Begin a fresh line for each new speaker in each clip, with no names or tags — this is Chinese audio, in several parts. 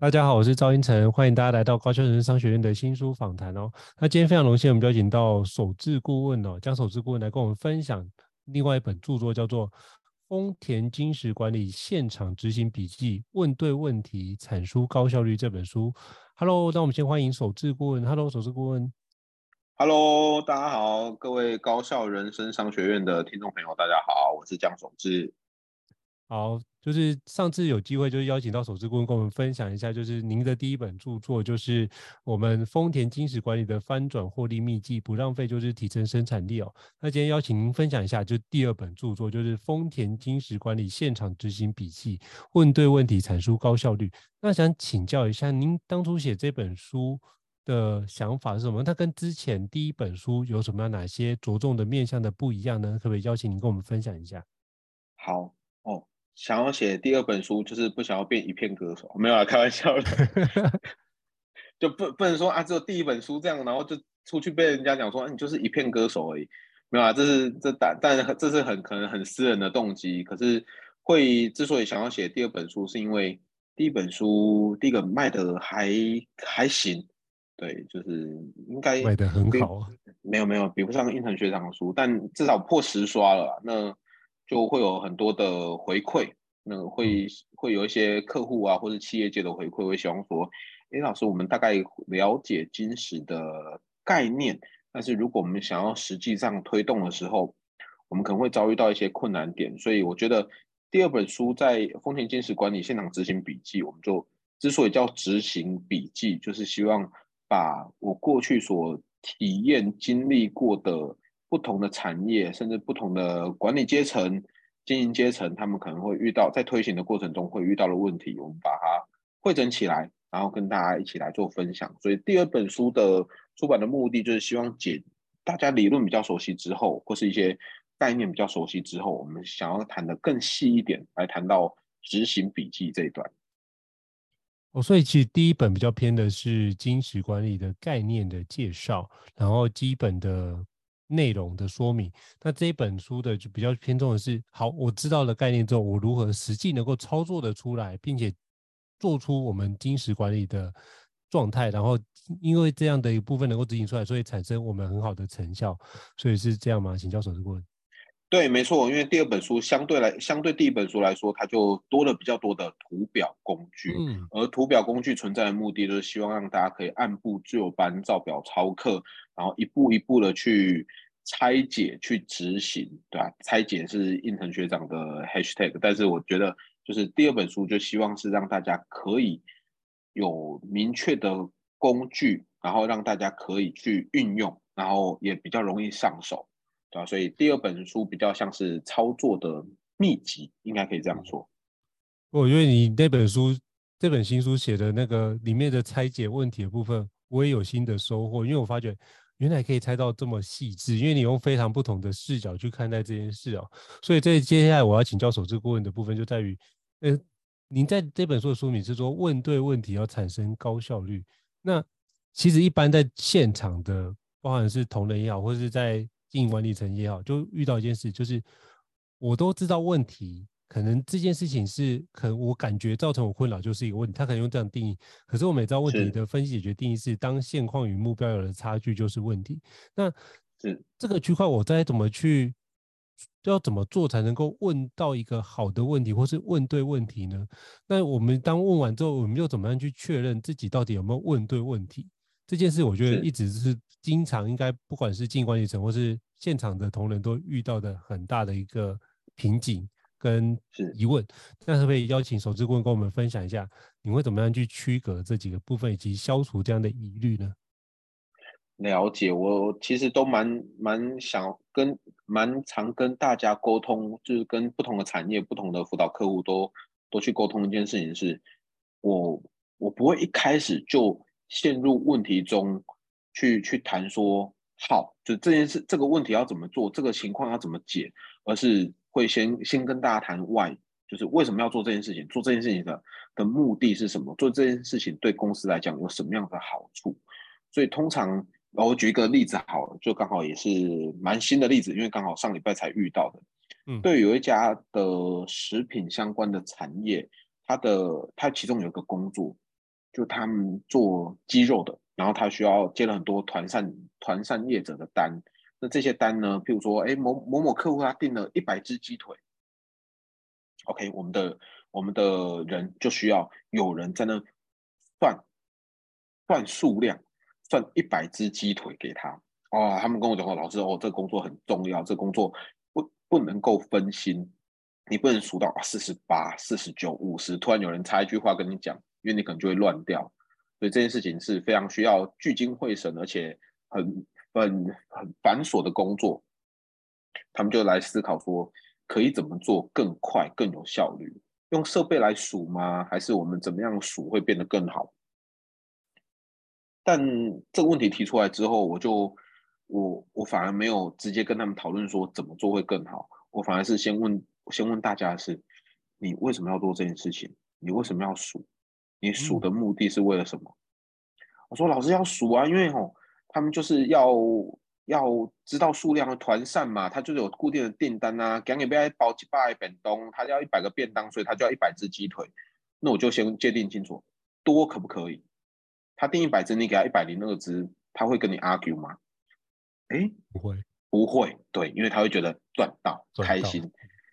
大家好，我是赵英成，欢迎大家来到高校人生商学院的新书访谈哦。那今天非常荣幸，我们邀请到首智顾问哦，江首智顾问来跟我们分享另外一本著作，叫做《丰田金石管理现场执行笔记：问对问题，产出高效率》这本书。Hello，那我们先欢迎首智顾问。Hello，守智顾问。
Hello，大家好，各位高校人生商学院的听众朋友，大家好，我是江守志。
好，就是上次有机会，就是邀请到守志顾问跟我们分享一下，就是您的第一本著作，就是我们丰田金石管理的翻转获利秘籍，不浪费就是提升生产力哦。那今天邀请您分享一下，就第二本著作，就是丰田金石管理现场执行笔记，问对问题，产出高效率。那想请教一下，您当初写这本书的想法是什么？它跟之前第一本书有什么样哪些着重的面向的不一样呢？可不可以邀请您跟我们分享一下？
好。想要写第二本书，就是不想要变一片歌手，没有啊，开玩笑的，就不不能说啊，只有第一本书这样，然后就出去被人家讲说，啊，你就是一片歌手而已，没有啊，这是这但但这是很可能很私人的动机，可是会之所以想要写第二本书，是因为第一本书第一个卖的还还行，对，就是应该
卖的很好，
没有没有比不上胤丞学长的书，但至少破十刷了，那。就会有很多的回馈，那会会有一些客户啊，或者企业界的回馈，会希望说，哎，老师，我们大概了解金石的概念，但是如果我们想要实际上推动的时候，我们可能会遭遇到一些困难点。所以我觉得第二本书在丰田金石管理现场执行笔记，我们就之所以叫执行笔记，就是希望把我过去所体验经历过的。不同的产业，甚至不同的管理阶层、经营阶层，他们可能会遇到在推行的过程中会遇到的问题，我们把它汇整起来，然后跟大家一起来做分享。所以第二本书的出版的目的，就是希望解大家理论比较熟悉之后，或是一些概念比较熟悉之后，我们想要谈得更细一点，来谈到执行笔记这一段。
哦，所以其实第一本比较偏的是金石管理的概念的介绍，然后基本的。内容的说明，那这一本书的就比较偏重的是，好，我知道了概念之后，我如何实际能够操作的出来，并且做出我们金石管理的状态，然后因为这样的一部分能够执行出来，所以产生我们很好的成效，所以是这样吗？请教守志顾问。
对，没错，因为第二本书相对来，相对第一本书来说，它就多了比较多的图表工具，嗯，而图表工具存在的目的，就是希望让大家可以按部就班、照表操课，然后一步一步的去拆解、去执行，对吧？拆解是胤丞学长的 hashtag，但是我觉得，就是第二本书就希望是让大家可以有明确的工具，然后让大家可以去运用，然后也比较容易上手。对啊，所以第二本书比较像是操作的秘籍，应该可以这样说。
我觉得你那本书，这本新书写的那个里面的拆解问题的部分，我也有新的收获，因为我发觉原来可以猜到这么细致，因为你用非常不同的视角去看待这件事哦。所以这接下来我要请教守志顾问的部分就在于，呃，您在这本书的书名是说问对问题要产生高效率。那其实一般在现场的，包含是同仁也好，或是在经营管理层也好，就遇到一件事，就是我都知道问题，可能这件事情是可能我感觉造成我困扰就是一个问题，他可能用这样定义，可是我们也知道问题的分析解决定义是当现况与目标有了差距就是问题。那这这个区块，我该怎么去，要怎么做才能够问到一个好的问题，或是问对问题呢？那我们当问完之后，我们又怎么样去确认自己到底有没有问对问题？这件事我觉得一直是经常应该不管是经营管理层或是现场的同仁都遇到的很大的一个瓶颈跟疑问。那可不可以邀请守志顾问跟我们分享一下，你会怎么样去区隔这几个部分，以及消除这样的疑虑呢？
了解，我其实都蛮蛮想跟蛮常跟大家沟通，就是跟不同的产业、不同的辅导客户都都去沟通一件事情是，我我不会一开始就陷入问题中去去谈说好，就这件事这个问题要怎么做，这个情况要怎么解，而是会先先跟大家谈 why，就是为什么要做这件事情，做这件事情的的目的是什么，做这件事情对公司来讲有什么样的好处，所以通常。我举一个例子好了，就刚好也是蛮新的例子，因为刚好上礼拜才遇到的。嗯，对，有一家的食品相关的产业，它的它其中有一个工作，就他们做鸡肉的，然后他需要接了很多团扇团扇业者的单。那这些单呢，譬如说，哎，某某某客户他订了一百只鸡腿，OK，我们的我们的人就需要有人在那算算数量。算一百只鸡腿给他，哦！他们跟我讲说，老师哦，这工作很重要，这工作不不能够分心，你不能数到四十八、四十九、五十，突然有人插一句话跟你讲，因为你可能就会乱掉。所以这件事情是非常需要聚精会神，而且很很很繁琐的工作。他们就来思考说，可以怎么做更快、更有效率？用设备来数吗？还是我们怎么样数会变得更好？但这个问题提出来之后，我就我我反而没有直接跟他们讨论说怎么做会更好，我反而是先问先问大家的是，你为什么要做这件事情？你为什么要数？你数的目的是为了什么？嗯、我说老师要数啊，因为吼他们就是要要知道数量的团扇嘛，他就是有固定的订单啊，讲给别人包几百便当，他要一百个便当，所以他就要一百只鸡腿，那我就先界定清楚，多可不可以？他订一百只，你给他一百零二只，他会跟你 argue 吗？哎，
不会，
不会，对，因为他会觉得赚到，赚到开心。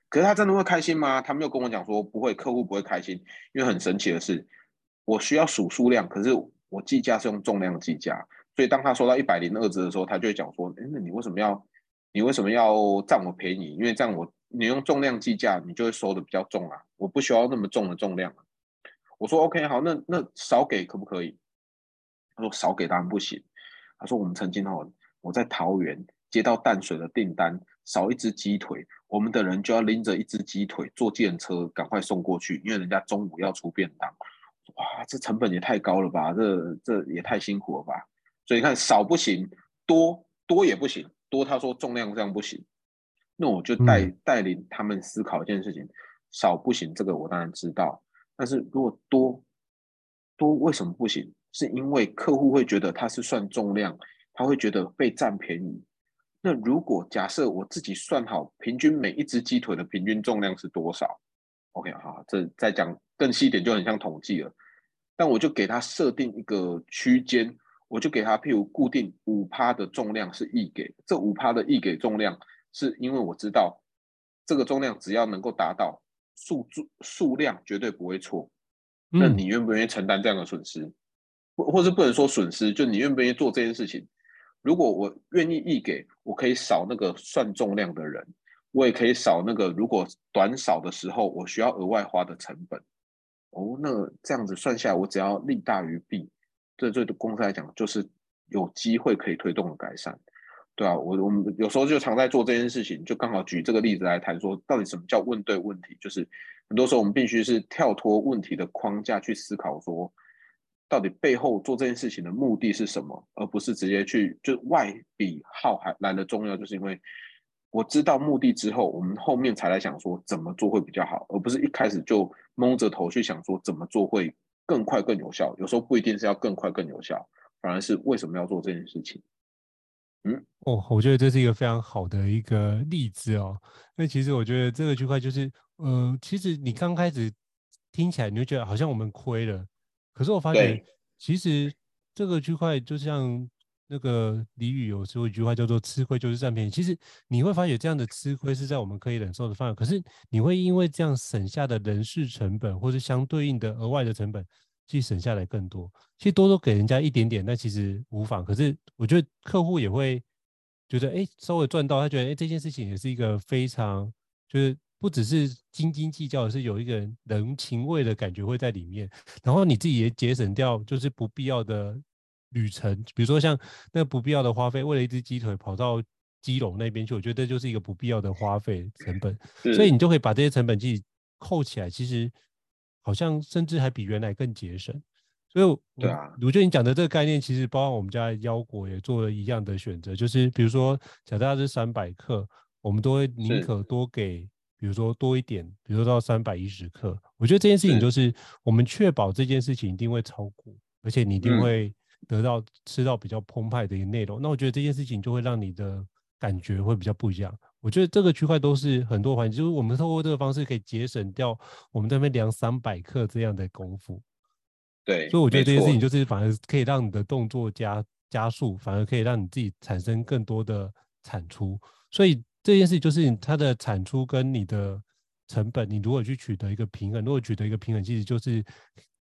可是他真的会开心吗？他没有跟我讲说不会，客户不会开心。因为很神奇的是，我需要数数量，可是我计价是用重量计价，所以当他收到一百零二只的时候，他就会讲说：哎，那你为什么要，你为什么要占我便宜？因为这样我你用重量计价，你就会收的比较重啊，我不需要那么重的重量。我说 OK，好，那那少给可不可以？他说少给当然不行。他说我们曾经哦，我在桃园接到淡水的订单，少一只鸡腿，我们的人就要拎着一只鸡腿坐电车赶快送过去，因为人家中午要出便当。哇，这成本也太高了吧？这这也太辛苦了吧？所以你看少不行，多多也不行。多他说重量这样不行，那我就带、嗯、带领他们思考一件事情：少不行，这个我当然知道，但是如果多多为什么不行？是因为客户会觉得他是算重量，他会觉得被占便宜。那如果假设我自己算好，平均每一只鸡腿的平均重量是多少？OK，好，这再讲更细一点就很像统计了。但我就给他设定一个区间，我就给他譬如固定五趴的重量是易给，这五趴的易给重量是因为我知道这个重量只要能够达到数数数量绝对不会错。那你愿不愿意承担这样的损失？或或是不能说损失，就你愿不愿意做这件事情？如果我愿意易给，我可以少那个算重量的人，我也可以少那个如果短少的时候我需要额外花的成本。哦，那这样子算下来，我只要利大于弊，这对公司来讲就是有机会可以推动的改善，对啊，我我们有时候就常在做这件事情，就刚好举这个例子来谈说，到底什么叫问对问题？就是很多时候我们必须是跳脱问题的框架去思考说。到底背后做这件事情的目的是什么，而不是直接去就外比号还来的重要，就是因为我知道目的之后，我们后面才来想说怎么做会比较好，而不是一开始就蒙着头去想说怎么做会更快更有效。有时候不一定是要更快更有效，反而是为什么要做这件事情。嗯，
哦，我觉得这是一个非常好的一个例子哦。那其实我觉得这个区块就是，呃，其实你刚开始听起来你就觉得好像我们亏了。可是我发现，其实这个区块就像那个俚语有说一句话叫做“吃亏就是占便宜”。其实你会发现，这样的吃亏是在我们可以忍受的范围。可是你会因为这样省下的人事成本，或是相对应的额外的成本，去省下来更多。其实多多给人家一点点，那其实无妨。可是我觉得客户也会觉得，哎，稍微赚到，他觉得，哎，这件事情也是一个非常就是。不只是斤斤计较，是有一个人情味的感觉会在里面，然后你自己也节省掉就是不必要的旅程，比如说像那不必要的花费，为了一只鸡腿跑到基隆那边去，我觉得这就是一个不必要的花费成本，所以你就可以把这些成本自己扣起来，其实好像甚至还比原来更节省。所以，对啊，我觉得你讲的这个概念，其实包括我们家腰果也做了一样的选择，就是比如说，假设它是三百克，我们都会宁可多给，比如说多一点，比如说到三百一十克。我觉得这件事情就是我们确保这件事情一定会超过，而且你一定会得到吃到比较澎湃的一个内容。那我觉得这件事情就会让你的感觉会比较不一样。我觉得这个区块都是很多环节，就是我们透过这个方式可以节省掉我们这边量三百克这样的功夫。
对，
所以我觉得这件事情就是反而可以让你的动作加加速，反而可以让你自己产生更多的产出。所以这件事情就是它的产出跟你的成本，你如果去取得一个平衡，如果取得一个平衡，其实就是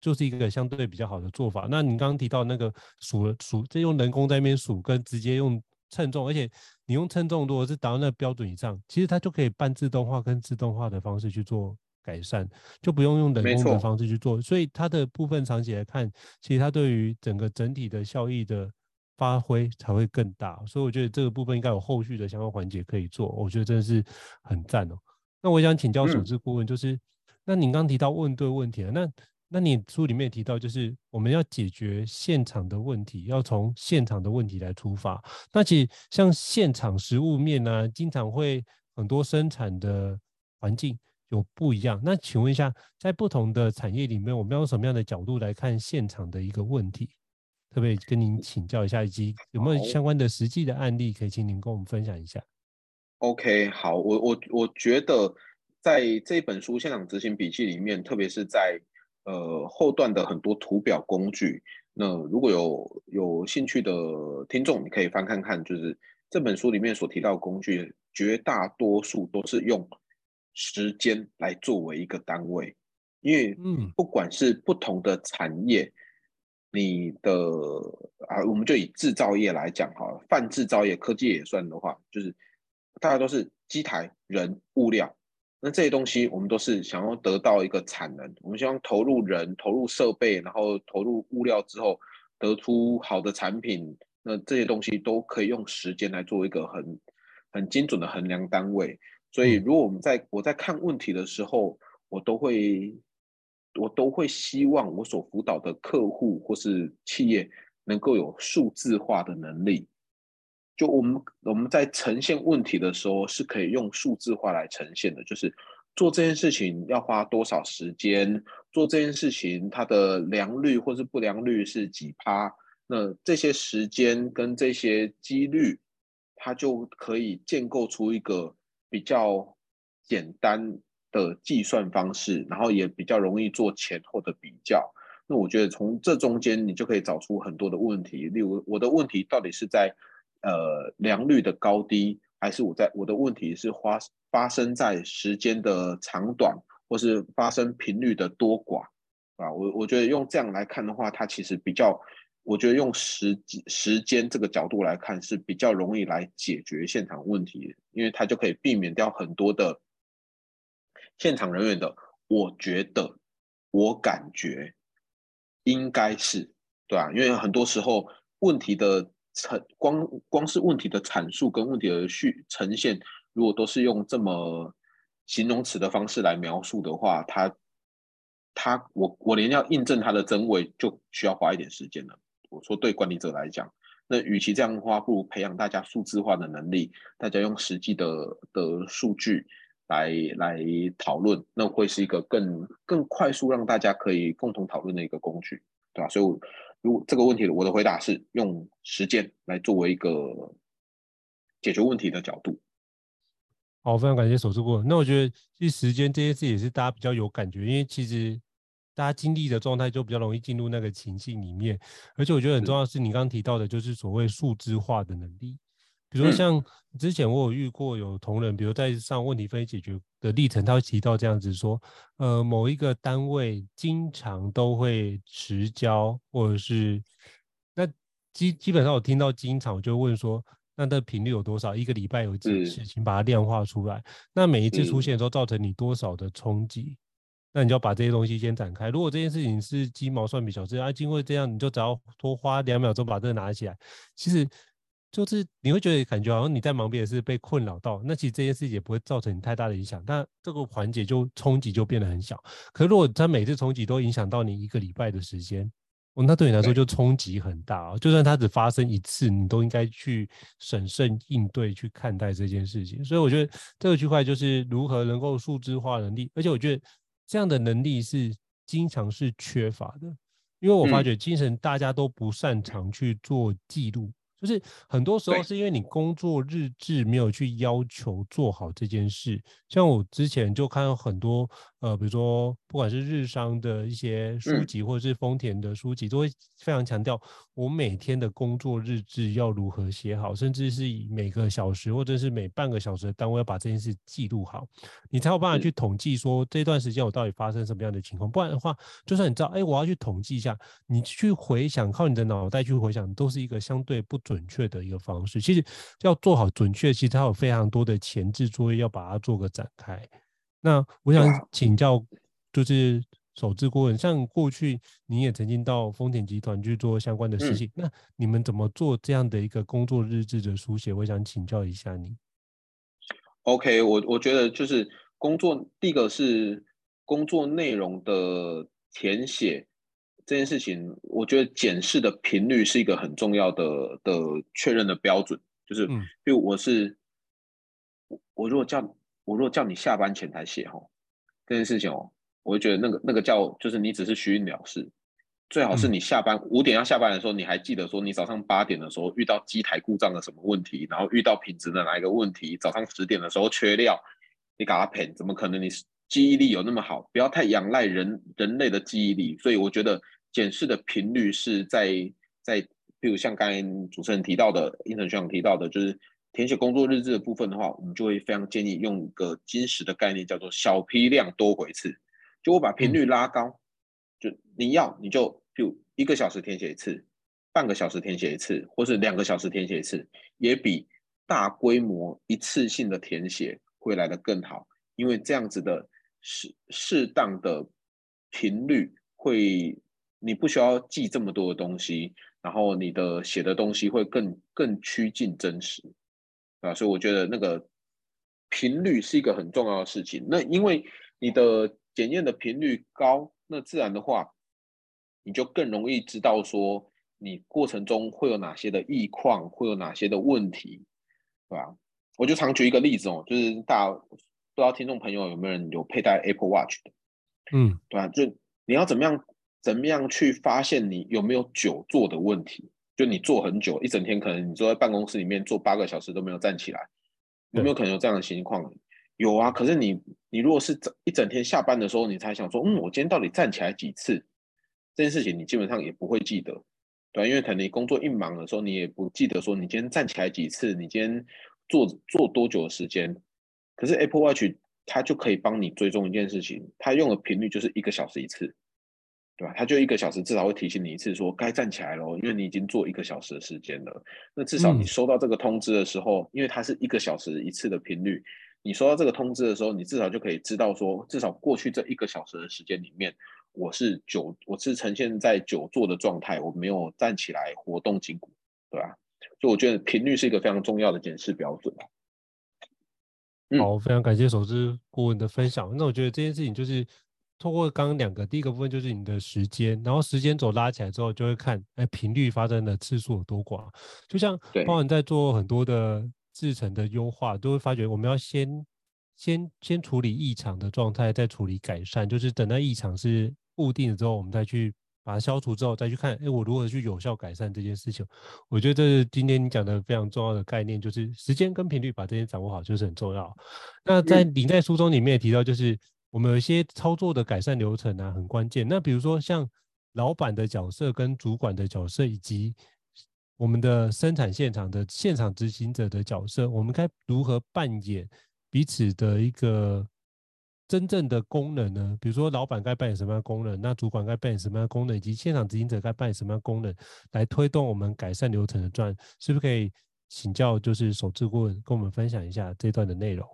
就是一个相对比较好的做法。那你刚刚提到那个数数，这用人工在那边数，跟直接用称重，而且你用称重如果是达到那个标准以上，其实它就可以半自动化跟自动化的方式去做。改善就不用用人工的方式去做，所以它的部分长期来看，其实它对于整个整体的效益的发挥才会更大。所以我觉得这个部分应该有后续的相关环节可以做，我觉得真的是很赞哦。那我想请教组织顾问，就是、嗯、那您刚提到问对问题了，那那你书里面也提到，就是我们要解决现场的问题，要从现场的问题来出发。那其实像现场实物面呢、啊，经常会很多生产的环境。有不一样，那请问一下，在不同的产业里面，我们要用什么样的角度来看现场的一个问题？特别跟您请教一下，以及有没有相关的实际的案例可以请您跟我们分享一下
？OK，好，我我我觉得在这本书《现场执行笔记》里面，特别是在呃后段的很多图表工具，那如果有有兴趣的听众，你可以翻看看，就是这本书里面所提到的工具，绝大多数都是用。时间来作为一个单位，因为嗯，不管是不同的产业，你的啊，我们就以制造业来讲哈，泛制造业、科技也算的话，就是大家都是机台、人、物料，那这些东西我们都是想要得到一个产能，我们希望投入人、投入设备，然后投入物料之后，得出好的产品，那这些东西都可以用时间来做一个很很精准的衡量单位。所以，如果我们在我在看问题的时候，我都会我都会希望我所辅导的客户或是企业能够有数字化的能力。就我们我们在呈现问题的时候，是可以用数字化来呈现的。就是做这件事情要花多少时间，做这件事情它的良率或是不良率是几趴，那这些时间跟这些几率，它就可以建构出一个。比较简单的计算方式，然后也比较容易做前后的比较。那我觉得从这中间你就可以找出很多的问题，例如我的问题到底是在呃良率的高低，还是我在我的问题是发发生在时间的长短，或是发生频率的多寡啊？我我觉得用这样来看的话，它其实比较。我觉得用时时间这个角度来看是比较容易来解决现场问题，因为它就可以避免掉很多的现场人员的。我觉得，我感觉应该是对啊，因为很多时候问题的呈光光是问题的阐述跟问题的叙呈现，如果都是用这么形容词的方式来描述的话，它它我我连要印证它的真伪就需要花一点时间了。我说，对管理者来讲，那与其这样的话，不如培养大家数字化的能力，大家用实际的的数据来来讨论，那会是一个更更快速让大家可以共同讨论的一个工具，对吧？所以，如果这个问题，我的回答是用时间来作为一个解决问题的角度。
好，非常感谢手术顾问。那我觉得，其实时间这件事也是大家比较有感觉，因为其实。大家经历的状态就比较容易进入那个情境里面，而且我觉得很重要的是你刚刚提到的，就是所谓数字化的能力。比如说像之前我有遇过有同仁，比如在上问题分析解决的历程，他会提到这样子说，呃，某一个单位经常都会迟交，或者是那基基本上我听到经常，我就问说，那的频率有多少？一个礼拜有几次，请把它量化出来。那每一次出现都造成你多少的冲击？那你就要把这些东西先展开。如果这件事情是鸡毛蒜皮小事啊，经过这样，你就只要多花两秒钟把这个拿起来，其实就是你会觉得感觉好像你在忙别的事被困扰到，那其实这件事情也不会造成你太大的影响，但这个环节就冲击就变得很小。可如果他每次冲击都影响到你一个礼拜的时间。哦，那对你来说就冲击很大哦。就算它只发生一次，你都应该去审慎应对，去看待这件事情。所以我觉得这个区块就是如何能够数字化能力，而且我觉得这样的能力是经常是缺乏的，因为我发觉精神大家都不擅长去做记录。就是很多时候是因为你工作日志没有去要求做好这件事，像我之前就看到很多呃，比如说不管是日商的一些书籍或者是丰田的书籍，都会非常强调我每天的工作日志要如何写好，甚至是以每个小时或者是每半个小时的单位要把这件事记录好，你才有办法去统计说这段时间我到底发生什么样的情况。不然的话，就算你知道，哎，我要去统计一下，你去回想，靠你的脑袋去回想，都是一个相对不准确的一个方式，其实要做好准确，其实它有非常多的前置作业要把它做个展开。那我想请教，就是首置顾问，像过去你也曾经到丰田集团去做相关的事情，嗯、那你们怎么做这样的一个工作日志的书写？我想请教一下你。
OK，我我觉得就是工作第一个是工作内容的填写。这件事情，我觉得检视的频率是一个很重要的的确认的标准。就是，比如我是，我如果叫我如果叫你下班前才写哈，这件事情哦，我就觉得那个那个叫就是你只是虚应了事。最好是你下班五点要下班的时候，你还记得说你早上八点的时候遇到机台故障的什么问题，然后遇到品质的哪一个问题，早上十点的时候缺料，你给他赔，怎么可能你记忆力有那么好？不要太仰赖人人类的记忆力。所以我觉得。检视的频率是在在，比如像刚才主持人提到的，英成学长提到的，就是填写工作日志的部分的话，我们就会非常建议用一个金石的概念，叫做小批量多回次。就我把频率拉高，就你要你就就一个小时填写一次，半个小时填写一次，或是两个小时填写一次，也比大规模一次性的填写会来得更好，因为这样子的适适当的频率会。你不需要记这么多的东西，然后你的写的东西会更更趋近真实，啊，所以我觉得那个频率是一个很重要的事情。那因为你的检验的频率高，那自然的话，你就更容易知道说你过程中会有哪些的异况，会有哪些的问题，对吧？我就常举一个例子哦，就是大家不知道听众朋友有没有人有佩戴 Apple Watch 的，嗯，对吧？就你要怎么样？怎么样去发现你有没有久坐的问题？就你坐很久，一整天可能你坐在办公室里面坐八个小时都没有站起来，有没有可能有这样的情况？有啊。可是你你如果是整一整天下班的时候，你才想说，嗯，我今天到底站起来几次？这件事情你基本上也不会记得，对，因为可能你工作一忙的时候，你也不记得说你今天站起来几次，你今天坐坐多久的时间。可是 Apple Watch 它就可以帮你追踪一件事情，它用的频率就是一个小时一次。对吧？他就一个小时，至少会提醒你一次，说该站起来了，因为你已经坐一个小时的时间了。那至少你收到这个通知的时候，嗯、因为它是一个小时一次的频率，你收到这个通知的时候，你至少就可以知道说，至少过去这一个小时的时间里面，我是久，我是呈现在久坐的状态，我没有站起来活动筋骨，对吧？所以我觉得频率是一个非常重要的检视标准。
好，非常感谢首置顾问的分享。那我觉得这件事情就是。通过刚刚两个，第一个部分就是你的时间，然后时间轴拉起来之后，就会看哎频率发生的次数有多广。就像包含在做很多的制程的优化，都会发觉我们要先先先处理异常的状态，再处理改善。就是等到异常是固定了之后，我们再去把它消除之后，再去看哎我如何去有效改善这件事情。我觉得这是今天你讲的非常重要的概念，就是时间跟频率把这些掌握好就是很重要。那在你在书中里面也提到，就是。我们有一些操作的改善流程啊，很关键。那比如说像老板的角色跟主管的角色，以及我们的生产现场的现场执行者的角色，我们该如何扮演彼此的一个真正的功能呢？比如说老板该扮演什么样的功能，那主管该扮演什么样的功能，以及现场执行者该扮演什么样的功能，来推动我们改善流程的转，是不是可以请教就是首次顾问跟我们分享一下这段的内容？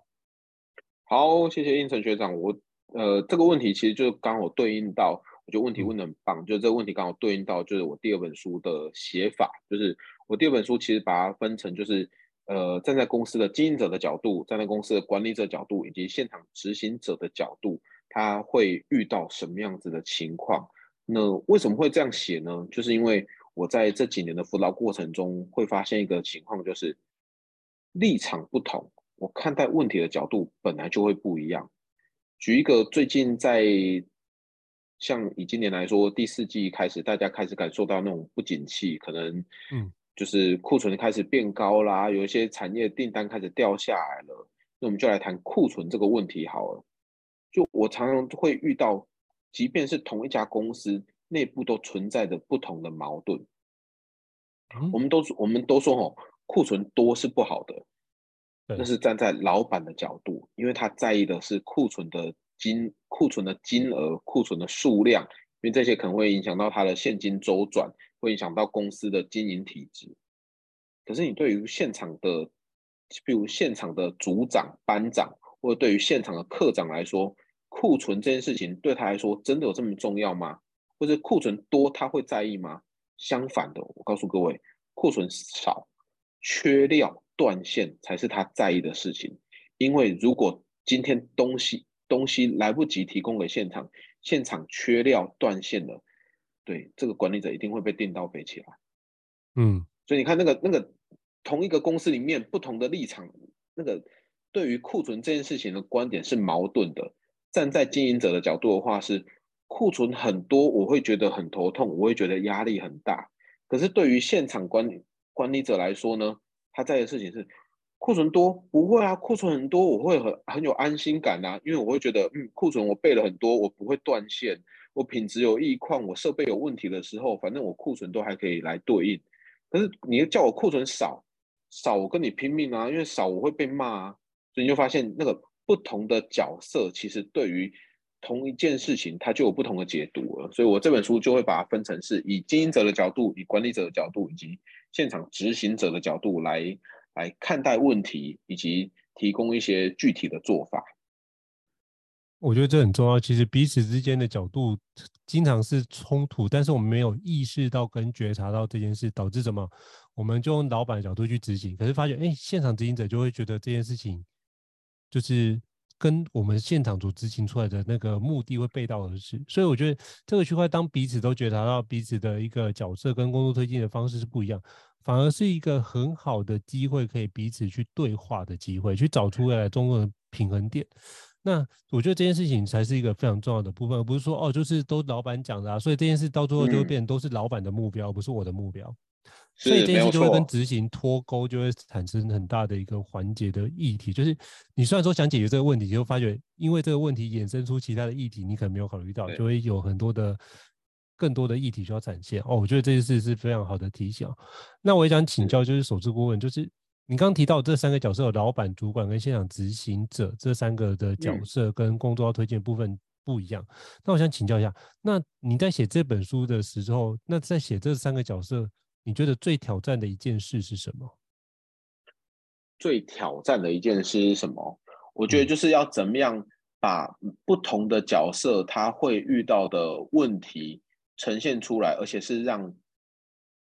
好，谢谢应成学长，我。呃，这个问题其实就刚好对应到，我觉得问题问的很棒，就这个问题刚好对应到就是我第二本书的写法，就是我第二本书其实把它分成就是。呃，站在公司的经营者的角度，站在公司的管理者角度，以及现场执行者的角度，他会遇到什么样子的情况？那为什么会这样写呢？就是因为我在这几年的辅导过程中，会发现一个情况，就是立场不同，我看待问题的角度本来就会不一样。举一个最近在像以今年来说，第四季开始，大家开始感受到那种不景气，可能嗯。就是库存开始变高啦，有一些产业订单开始掉下来了。那我们就来谈库存这个问题好了。就我常常会遇到，即便是同一家公司内部都存在着不同的矛盾。嗯、我们都我们都说哦，库存多是不好的，那是站在老板的角度，因为他在意的是库存的金库存的金额、库存的数量，因为这些可能会影响到他的现金周转。会影响到公司的经营体制，可是你对于现场的，比如现场的组长、班长，或者对于现场的课长来说，库存这件事情对他来说真的有这么重要吗？或者库存多他会在意吗？相反的，我告诉各位，库存少、缺料、断线才是他在意的事情。因为如果今天东西东西来不及提供给现场，现场缺料断线了。对，这个管理者一定会被电到飞起来。
嗯，
所以你看那个那个同一个公司里面不同的立场，那个对于库存这件事情的观点是矛盾的。站在经营者的角度的话，是库存很多，我会觉得很头痛，我会觉得压力很大。可是对于现场管理管理者来说呢，他在的事情是库存多，不会啊，库存很多，我会很很有安心感啊，因为我会觉得，嗯，库存我备了很多，我不会断线。我品质有异况，我设备有问题的时候，反正我库存都还可以来对应。可是你叫我库存少，少我跟你拼命啊，因为少我会被骂啊。所以你就发现那个不同的角色，其实对于同一件事情，它就有不同的解读了。所以我这本书就会把它分成是以经营者的角度、以管理者的角度，以及现场执行者的角度来来看待问题，以及提供一些具体的做法。
我觉得这很重要。其实彼此之间的角度经常是冲突，但是我们没有意识到跟觉察到这件事，导致什么？我们就用老板的角度去执行，可是发现，哎，现场执行者就会觉得这件事情就是跟我们现场组执行出来的那个目的会背道而驰。所以我觉得这个区块，当彼此都觉察到彼此的一个角色跟工作推进的方式是不一样，反而是一个很好的机会，可以彼此去对话的机会，去找出未来中的平衡点。那我觉得这件事情才是一个非常重要的部分，而不是说哦，就是都老板讲的啊，所以这件事到最后就会变成都是老板的目标，嗯、不是我的目标，所以这件事就会跟执行脱钩，就会产生很大的一个环节的议题。就是你虽然说想解决这个问题，就发觉因为这个问题衍生出其他的议题，你可能没有考虑到，就会有很多的更多的议题需要展现。哦，我觉得这件事是非常好的提醒。那我也想请教，就是首次顾问，就是。你刚刚提到这三个角色，老板、主管跟现场执行者这三个的角色跟工作要推荐部分不一样。嗯。那我想请教一下，那你在写这本书的时候，那在写这三个角色，你觉得最挑战的一件事是什么？
最挑战的一件事是什么？我觉得就是要怎么样把不同的角色他会遇到的问题呈现出来，而且是让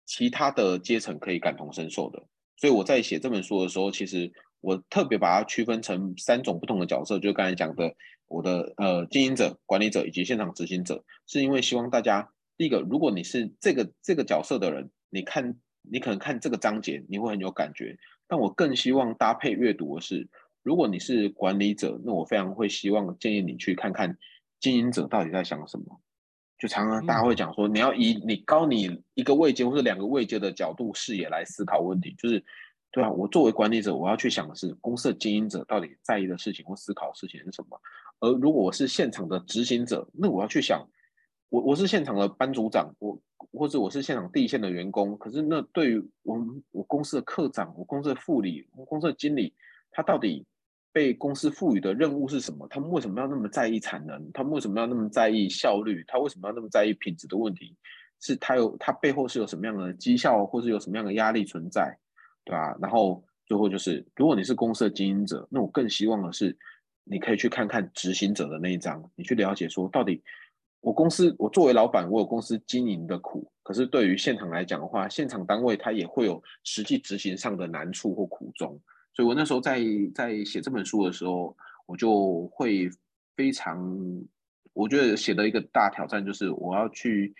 其他的阶层可以感同身受的。所以我在写这本书的时候，其实我特别把它区分成三种不同的角色，就刚才讲的我的呃经营者、管理者以及现场执行者，是因为希望大家第一个，如果你是这个这个角色的人，你看你可能看这个章节你会很有感觉，但我更希望搭配阅读的是，如果你是管理者，那我非常会希望建议你去看看经营者到底在想什么。就常常大家会讲说，你要以你高你一个位阶或者两个位阶的角度视野来思考问题，就是，对啊，我作为管理者，我要去想的是公司的经营者到底在意的事情或思考的事情是什么。而如果我是现场的执行者，那我要去想，我我是现场的班组长，我或者我是现场第一线的员工，可是那对于我们我公司的课长、我公司的副理、我公司的经理，他到底？被公司赋予的任务是什么？他们为什么要那么在意产能？他们为什么要那么在意效率？他为什么要那么在意品质的问题？是他有他背后是有什么样的绩效，或是有什么样的压力存在，对吧？然后最后就是，如果你是公司的经营者，那我更希望的是你可以去看看执行者的那一张，你去了解说到底我公司我作为老板，我有公司经营的苦，可是对于现场来讲的话，现场单位他也会有实际执行上的难处或苦衷。所以我那时候在在写这本书的时候，我就会非常，我觉得写的一个大挑战就是我要去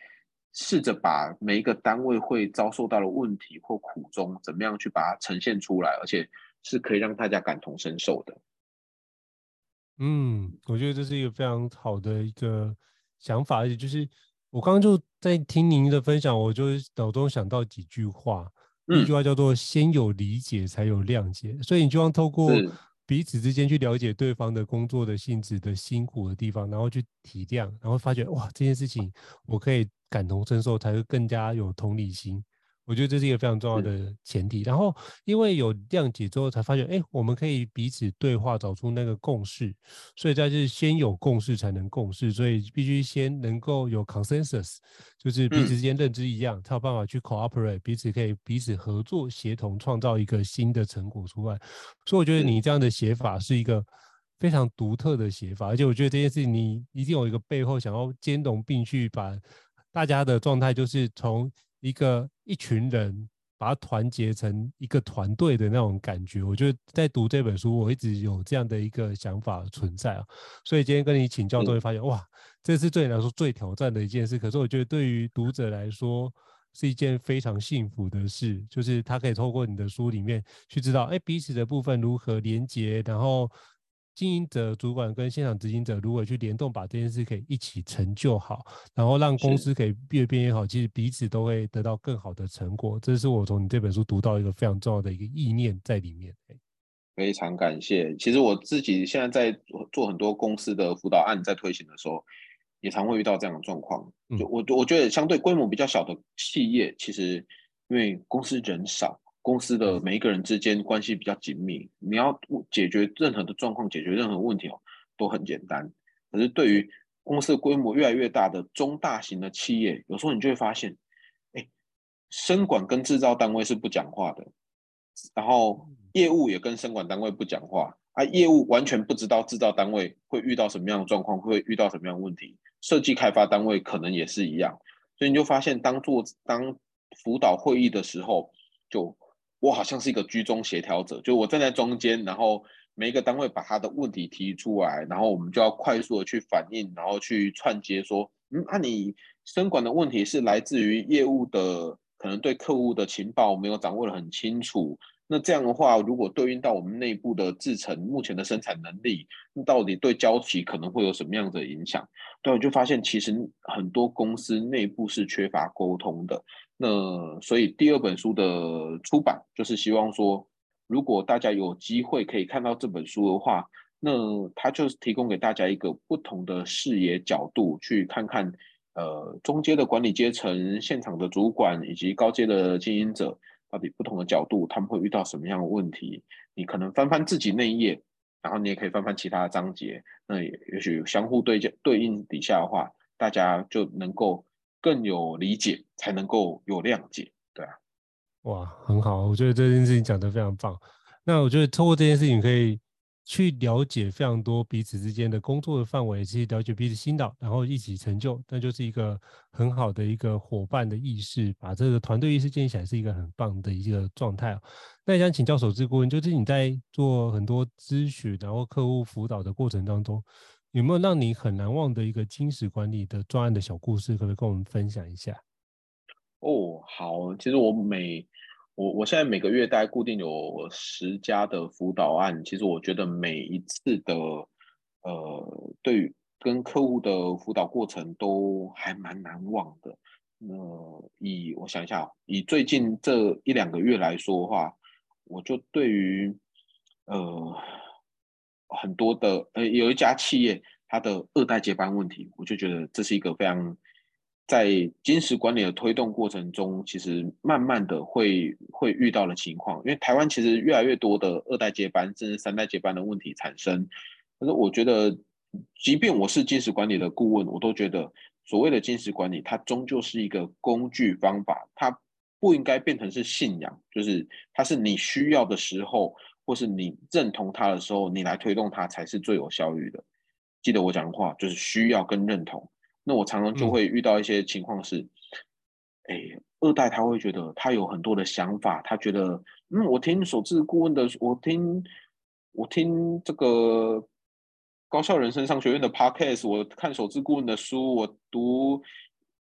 试着把每一个单位会遭受到的问题或苦衷，怎么样去把它呈现出来，而且是可以让大家感同身受的。
嗯，我觉得这是一个非常好的一个想法，而且就是我刚刚就在听您的分享，我就脑中想到几句话。一句话叫做“先有理解，才有谅解”，所以你就要透过彼此之间去了解对方的工作的性质的辛苦的地方，然后去体谅，然后发觉哇，这件事情我可以感同身受，才会更加有同理心。我觉得这是一个非常重要的前提，然后因为有谅解之后，才发现，哎，我们可以彼此对话，找出那个共识。所以在是先有共识才能共事，所以必须先能够有 consensus，就是彼此之间认知一样，才有办法去 cooperate，彼此可以彼此合作协同，创造一个新的成果出来。所以我觉得你这样的写法是一个非常独特的写法，而且我觉得这件事情你一定有一个背后想要兼容并蓄，把大家的状态就是从。一个一群人把它团结成一个团队的那种感觉，我觉得在读这本书，我一直有这样的一个想法存在啊。所以今天跟你请教，都会发现哇，这是对你来说最挑战的一件事。可是我觉得对于读者来说，是一件非常幸福的事，就是他可以透过你的书里面去知道，哎，彼此的部分如何连接，然后。经营者、主管跟现场执行者如果去联动，把这件事可以一起成就好，然后让公司可以越变越好，其实彼此都会得到更好的成果。这是我从你这本书读到一个非常重要的一个意念在里面。
非常感谢。其实我自己现在在做很多公司的辅导案，在推行的时候，也常会遇到这样的状况。就我我觉得相对规模比较小的企业，其实因为公司人少。公司的每一个人之间关系比较紧密，你要解决任何的状况，解决任何问题哦，都很简单。可是对于公司规模越来越大的中大型的企业，有时候你就会发现，哎，生管跟制造单位是不讲话的，然后业务也跟生管单位不讲话，啊，业务完全不知道制造单位会遇到什么样的状况，会遇到什么样的问题，设计开发单位可能也是一样，所以你就发现，当做当辅导会议的时候，就我好像是一个居中协调者，就我站在中间，然后每一个单位把他的问题提出来，然后我们就要快速的去反应，然后去串接说，嗯，那、你生管的问题是来自于业务的，可能对客户的情报没有掌握得很清楚。那这样的话，如果对应到我们内部的制程目前的生产能力，那到底对交期可能会有什么样的影响？对，我就发现其实很多公司内部是缺乏沟通的。那所以第二本书的出版，就是希望说，如果大家有机会可以看到这本书的话，那它就是提供给大家一个不同的视野角度，去看看呃中阶的管理阶层、现场的主管以及高阶的经营者。到底不同的角度，他们会遇到什么样的问题？你可能翻翻自己那一页，然后你也可以翻翻其他的章节，那也也许相互对对应底下的话，大家就能够更有理解，才能够有谅解，对啊。
哇，很好，我觉得这件事情讲得非常棒。那我觉得透过这件事情可以。去了解非常多彼此之间的工作的范围，去了解彼此心导，然后一起成就，那就是一个很好的一个伙伴的意识，把这个团队意识建立起来是一个很棒的一个状态。那也想请教守志顾问，就是你在做很多咨询，然后客户辅导的过程当中，有没有让你很难忘的一个金石管理的专案的小故事，可不可以跟我们分享一下？
哦，好，其实我每我我现在每个月大概固定有十家的辅导案，其实我觉得每一次的呃，对跟客户的辅导过程都还蛮难忘的。那以我想一下，以最近这一两个月来说的话，我就对于呃很多的呃有一家企业它的二代接班问题，我就觉得这是一个非常。在金石管理的推动过程中，其实慢慢的会会遇到的情况，因为台湾其实越来越多的二代接班甚至三代接班的问题产生。可是我觉得，即便我是金石管理的顾问，我都觉得所谓的金石管理，它终究是一个工具方法，它不应该变成是信仰，就是它是你需要的时候。或是你认同他的时候，你来推动他才是最有效率的。记得我讲的话，就是需要跟认同。那我常常就会遇到一些情况是，哎、嗯，二代他会觉得他有很多的想法，他觉得，嗯，我听守志顾问的，我听我听这个高校人生商学院的 podcast，我看守志顾问的书，我读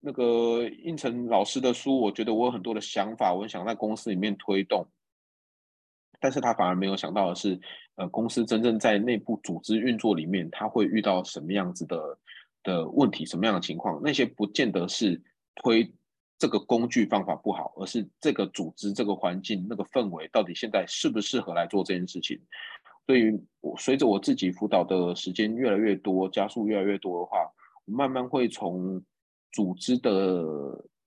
那个应成老师的书，我觉得我有很多的想法，我想在公司里面推动。但是他反而没有想到的是，呃，公司真正在内部组织运作里面，他会遇到什么样子的的问题，什么样的情况？那些不见得是推这个工具方法不好，而是这个组织、这个环境、那个氛围到底现在适不适合来做这件事情。所以，我随着我自己辅导的时间越来越多，加速越来越多的话，我慢慢会从组织的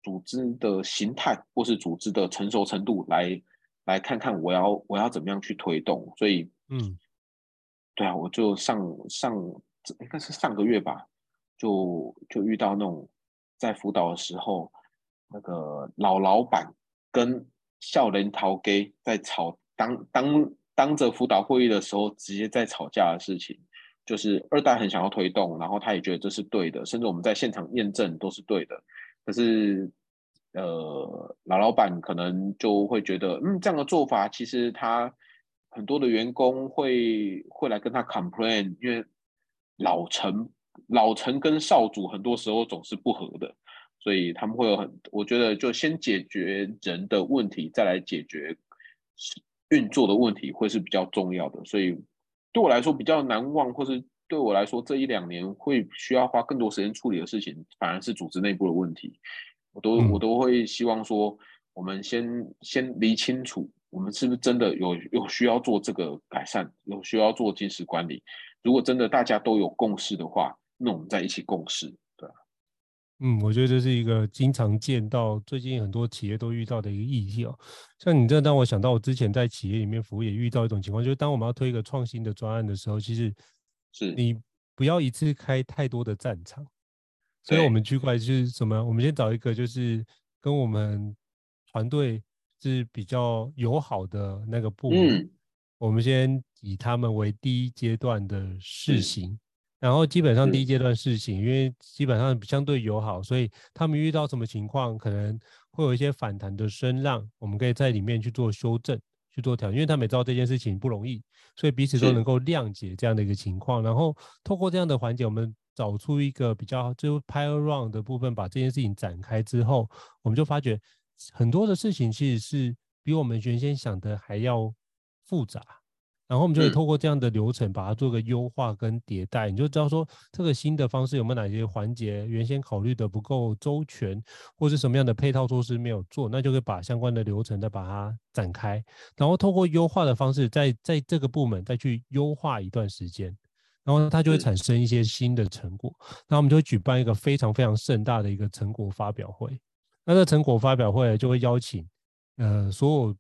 组织的形态，或是组织的成熟程度来。来看看我要我要怎么样去推动，所以嗯，对啊，我就上上应该是上个月吧，就就遇到那种在辅导的时候，那个老老板跟少年头家在吵，当当当着辅导会议的时候，直接在吵架的事情，就是二代很想要推动，然后他也觉得这是对的，甚至我们在现场验证都是对的，可是。呃，老老板可能就会觉得，嗯，这样的做法其实他很多的员工会会来跟他 complain，因为老陈老陈跟少主很多时候总是不合的，所以他们会有很，我觉得就先解决人的问题，再来解决运作的问题会是比较重要的。所以对我来说比较难忘，或是对我来说这一两年会需要花更多时间处理的事情，反而是组织内部的问题。我都我都会希望说，我们先先理清楚，我们是不是真的有有需要做这个改善，有需要做精实管理。如果真的大家都有共识的话，那我们再一起共识。对，
嗯，我觉得这是一个经常见到，最近很多企业都遇到的一个议题哦。像你这，让我想到我之前在企业里面服务也遇到一种情况，就是当我们要推一个创新的专案的时候，其实是你不要一次开太多的战场。所以，我们区块就是什么？我们先找一个，就是跟我们团队是比较友好的那个部门，嗯、我们先以他们为第一阶段的试行，然后基本上第一阶段试行，因为基本上相对友好，所以他们遇到什么情况，可能会有一些反弹的声浪，我们可以在里面去做修正、去做调整，因为他们也知道这件事情不容易，所以彼此都能够谅解这样的一个情况，然后透过这样的环节，我们。找出一个比较就 pilot run 的部分，把这件事情展开之后，我们就发觉很多的事情其实是比我们原先想的还要复杂。然后我们就可以透过这样的流程，把它做个优化跟迭代。你就知道说这个新的方式有没有哪些环节原先考虑的不够周全，或是什么样的配套措施没有做，那就可以把相关的流程再把它展开，然后透过优化的方式，在在这个部门再去优化一段时间。然后它就会产生一些新的成果，那我们就会举办一个非常非常盛大的一个成果发表会。那这成果发表会就会邀请呃所有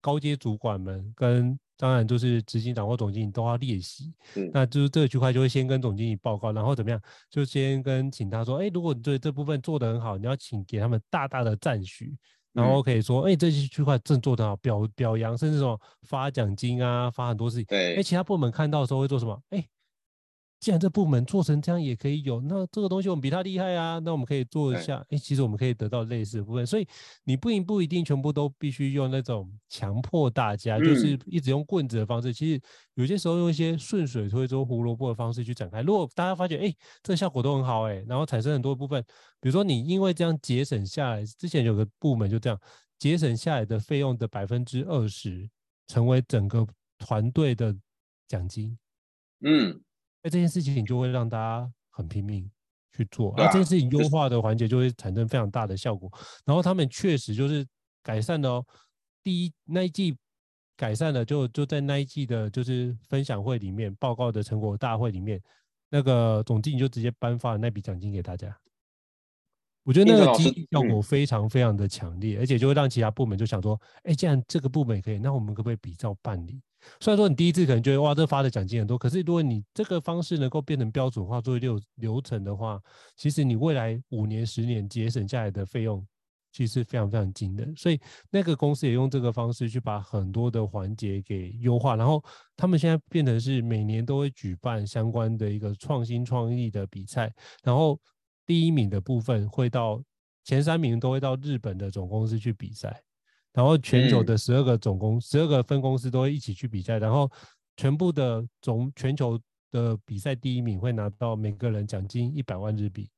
高阶主管们跟当然就是执行长或总经理都要列席。那就是这个区块就会先跟总经理报告，然后怎么样？就先跟请他说，哎，如果你对这部分做得很好，你要请给他们大大的赞许，然后可以说，哎，这些区块正做得好，表表扬，甚至说发奖金啊，发很多事情。对，哎，其他部门看到的时候会做什么？哎。既然这部门做成这样也可以有，那这个东西我们比他厉害啊，那我们可以做一下。哎，其实我们可以得到类似的部分，所以你不一不一定全部都必须用那种强迫大家，就是一直用棍子的方式。其实有些时候用一些顺水推舟、胡萝卜的方式去展开。如果大家发觉哎，这個效果都很好哎，然后产生很多部分，比如说你因为这样节省下来，之前有个部门就这样节省下来的费用的百分之二十，成为整个团队的奖金。嗯。那这件事情就会让大家很拼命去做，那这件事情优化的环节就会产生非常大的效果。然后他们确实就是改善了哦，第一那一季改善了，就就在那一季的就是分享会里面报告的成果大会里面，那个总经理就直接颁发了那笔奖金给大家。我觉得那个激励效果非常非常的强烈，而且就会让其他部门就想说，哎，既然这个部门也可以，那我们可不可以比照办理？虽然说你第一次可能觉得哇，这发的奖金很多，可是如果你这个方式能够变成标准化作为流流程的话，其实你未来五年、十年节省下来的费用，其实非常非常惊人。所以那个公司也用这个方式去把很多的环节给优化，然后他们现在变成是每年都会举办相关的一个创新创意的比赛，然后第一名的部分会到前三名都会到日本的总公司去比赛，然后全球的十二个总公十二个分公司都会一起去比赛，然后全部的总全球的比赛第一名会拿到每个人奖金一百万日币。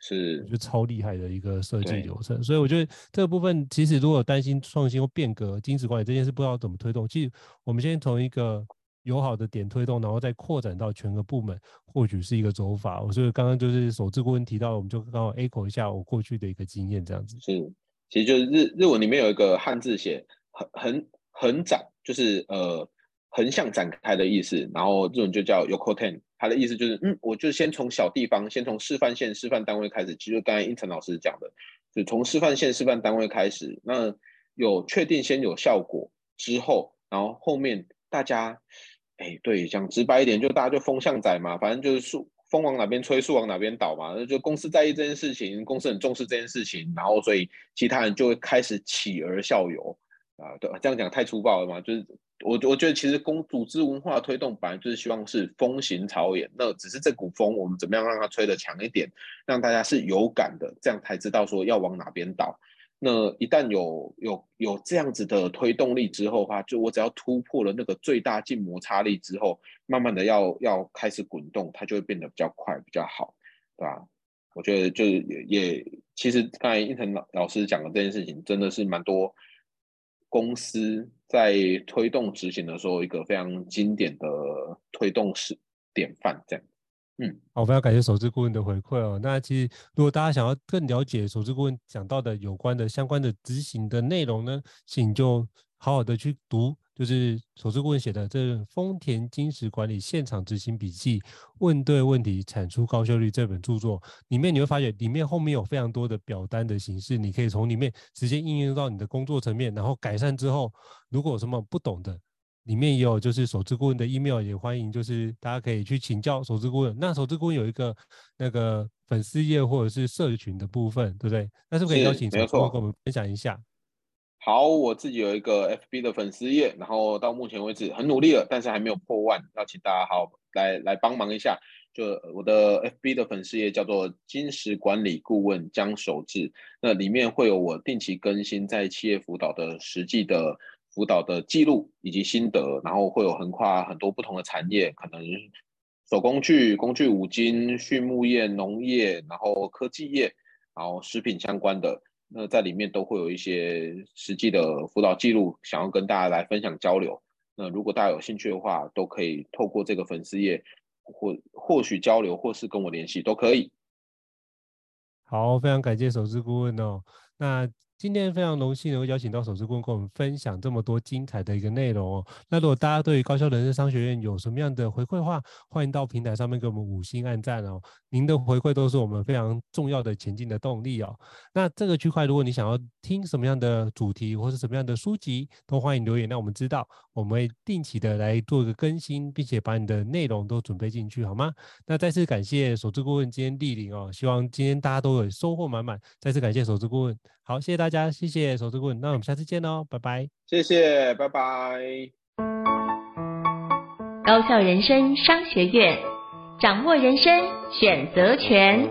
是，
就超厉害的一个设计流程，所以我觉得这个部分其实如果担心创新或变革、精实管理这件事不知道怎么推动，其实我们先从一个友好的点推动，然后再扩展到全个部门，或许是一个走法。我所以刚刚就是首次顾问提到，我们就刚好 echo 一下我过去的一个经验，这样子。
是，其实就是日日文里面有一个汉字写横横横展，就是呃横向展开的意思，然后日文就叫 yokoten，它的意思就是，嗯，我就先从小地方，先从示范县、示范单位开始。其实刚才英成老师讲的，就从示范县、示范单位开始。那有确定先有效果之后，然后后面大家，哎，对，讲直白一点，就大家就风向仔嘛，反正就是树风往哪边吹，树往哪边倒嘛。那就公司在意这件事情，公司很重视这件事情，然后所以其他人就会开始起而效尤啊。对，这样讲太粗暴了嘛，就是。我我觉得其实公组织文化推动本来就是希望是风行草野，那只是这股风我们怎么样让它吹得强一点，让大家是有感的，这样才知道说要往哪边倒。那一旦有有有这样子的推动力之后的话，就我只要突破了那个最大静摩擦力之后，慢慢的要要开始滚动，它就会变得比较快比较好，对吧？我觉得就是也也其实刚才应腾老老师讲的这件事情真的是蛮多。公司在推动执行的时候，一个非常经典的推动式典范，这样。嗯，
好，非常感谢首席顾问的回馈哦。那其实如果大家想要更了解首席顾问讲到的有关的相关的执行的内容呢，请就好好的去读。就是首次顾问写的这《丰田金石管理现场执行笔记：问对问题，产出高效率》这本著作里面，你会发现里面后面有非常多的表单的形式，你可以从里面直接应用到你的工作层面，然后改善之后，如果有什么不懂的，里面也有就是首次顾问的 email，也欢迎就是大家可以去请教首次顾问。那首次顾问有一个那个粉丝页或者是社群的部分，对不对？那是不是可以邀请首席顾问跟我们分享一下？
好，我自己有一个 FB 的粉丝页，然后到目前为止很努力了，但是还没有破万，要请大家好来来帮忙一下。就我的 FB 的粉丝页叫做金石管理顾问江守志，那里面会有我定期更新在企业辅导的实际的辅导的记录以及心得，然后会有横跨很多不同的产业，可能手工具、工具五金、畜牧业、农业，然后科技业，然后食品相关的。那在里面都会有一些实际的辅导记录，想要跟大家来分享交流。那如果大家有兴趣的话，都可以透过这个粉丝页或或许交流，或是跟我联系都可以。
好，非常感谢首席顾问哦。那。今天非常荣幸能够邀请到首席顾问跟我们分享这么多精彩的一个内容哦。那如果大家对于高效人生商学院有什么样的回馈的话，欢迎到平台上面给我们五星按赞哦。您的回馈都是我们非常重要的前进的动力哦。那这个区块，如果你想要听什么样的主题或是什么样的书籍，都欢迎留言让我们知道，我们会定期的来做一个更新，并且把你的内容都准备进去，好吗？那再次感谢首席顾问今天莅临哦，希望今天大家都有收获满满。再次感谢首席顾问。好，谢谢大家，谢谢手指棍，那我们下次见喽，拜拜。
谢谢，拜拜。
高校人生商学院，掌握人生选择
权。